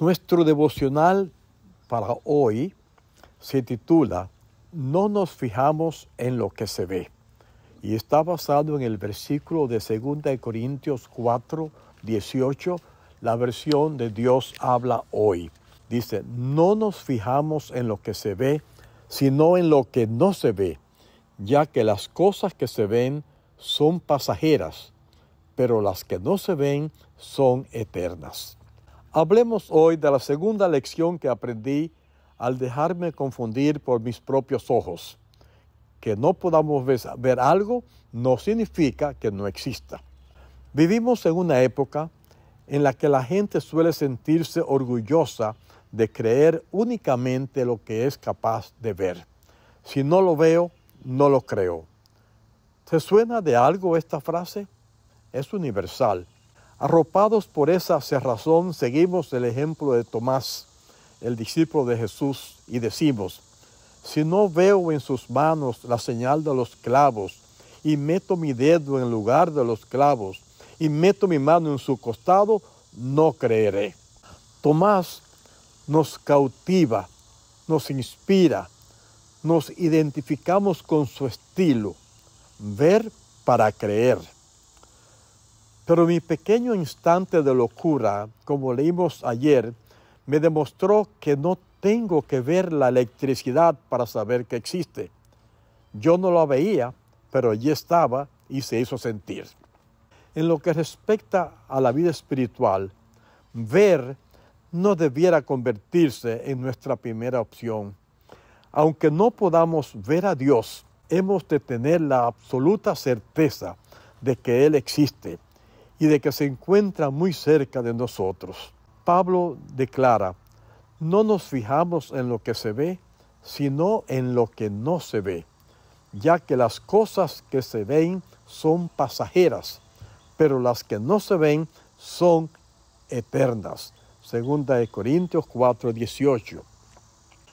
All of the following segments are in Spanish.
Nuestro devocional para hoy se titula No nos fijamos en lo que se ve y está basado en el versículo de 2 Corintios 4, 18, la versión de Dios habla hoy. Dice, no nos fijamos en lo que se ve, sino en lo que no se ve, ya que las cosas que se ven son pasajeras, pero las que no se ven son eternas. Hablemos hoy de la segunda lección que aprendí al dejarme confundir por mis propios ojos. Que no podamos ver algo no significa que no exista. Vivimos en una época en la que la gente suele sentirse orgullosa de creer únicamente lo que es capaz de ver. Si no lo veo, no lo creo. ¿Te suena de algo esta frase? Es universal. Arropados por esa cerrazón, seguimos el ejemplo de Tomás, el discípulo de Jesús, y decimos, si no veo en sus manos la señal de los clavos, y meto mi dedo en lugar de los clavos, y meto mi mano en su costado, no creeré. Tomás nos cautiva, nos inspira, nos identificamos con su estilo, ver para creer. Pero mi pequeño instante de locura, como leímos ayer, me demostró que no tengo que ver la electricidad para saber que existe. Yo no la veía, pero allí estaba y se hizo sentir. En lo que respecta a la vida espiritual, ver no debiera convertirse en nuestra primera opción. Aunque no podamos ver a Dios, hemos de tener la absoluta certeza de que Él existe y de que se encuentra muy cerca de nosotros. Pablo declara, no nos fijamos en lo que se ve, sino en lo que no se ve, ya que las cosas que se ven son pasajeras, pero las que no se ven son eternas. Segunda de Corintios 4, 18.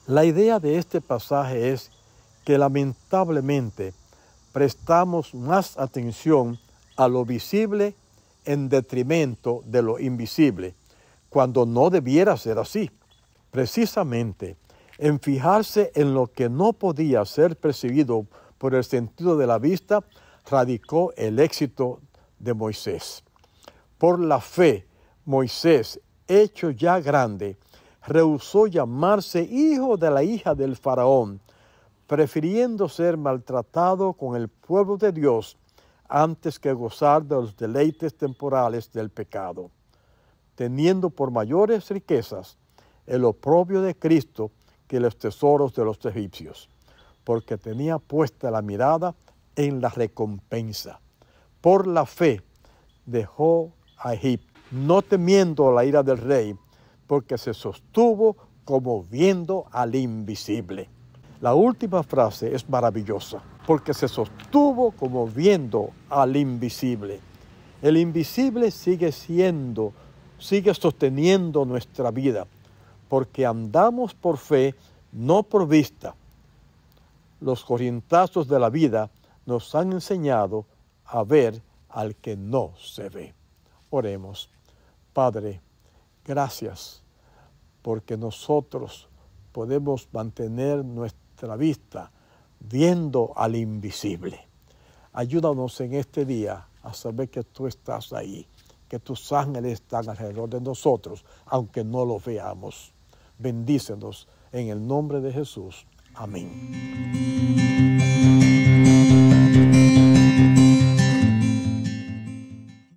La idea de este pasaje es que lamentablemente prestamos más atención a lo visible en detrimento de lo invisible, cuando no debiera ser así. Precisamente, en fijarse en lo que no podía ser percibido por el sentido de la vista, radicó el éxito de Moisés. Por la fe, Moisés hecho ya grande, rehusó llamarse hijo de la hija del faraón, prefiriendo ser maltratado con el pueblo de Dios antes que gozar de los deleites temporales del pecado, teniendo por mayores riquezas el oprobio de Cristo que los tesoros de los egipcios, porque tenía puesta la mirada en la recompensa. Por la fe dejó a Egipto no temiendo la ira del rey, porque se sostuvo como viendo al invisible. La última frase es maravillosa, porque se sostuvo como viendo al invisible. El invisible sigue siendo, sigue sosteniendo nuestra vida, porque andamos por fe, no por vista. Los corrientazos de la vida nos han enseñado a ver al que no se ve. Oremos. Padre, gracias porque nosotros podemos mantener nuestra vista viendo al invisible. Ayúdanos en este día a saber que tú estás ahí, que tus ángeles están alrededor de nosotros, aunque no los veamos. Bendícenos en el nombre de Jesús. Amén.